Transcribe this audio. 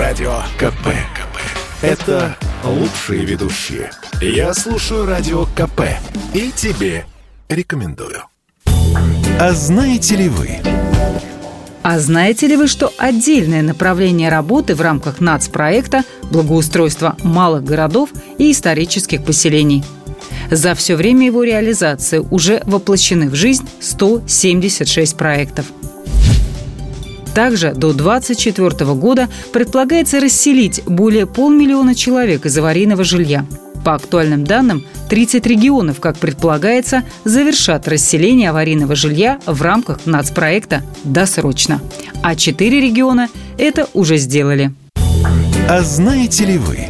Радио КП. КП. Это лучшие ведущие. Я слушаю Радио КП. И тебе рекомендую. А знаете ли вы... А знаете ли вы, что отдельное направление работы в рамках нацпроекта – благоустройство малых городов и исторических поселений? За все время его реализации уже воплощены в жизнь 176 проектов. Также до 2024 года предполагается расселить более полмиллиона человек из аварийного жилья. По актуальным данным, 30 регионов, как предполагается, завершат расселение аварийного жилья в рамках нацпроекта досрочно. А 4 региона это уже сделали. А знаете ли вы,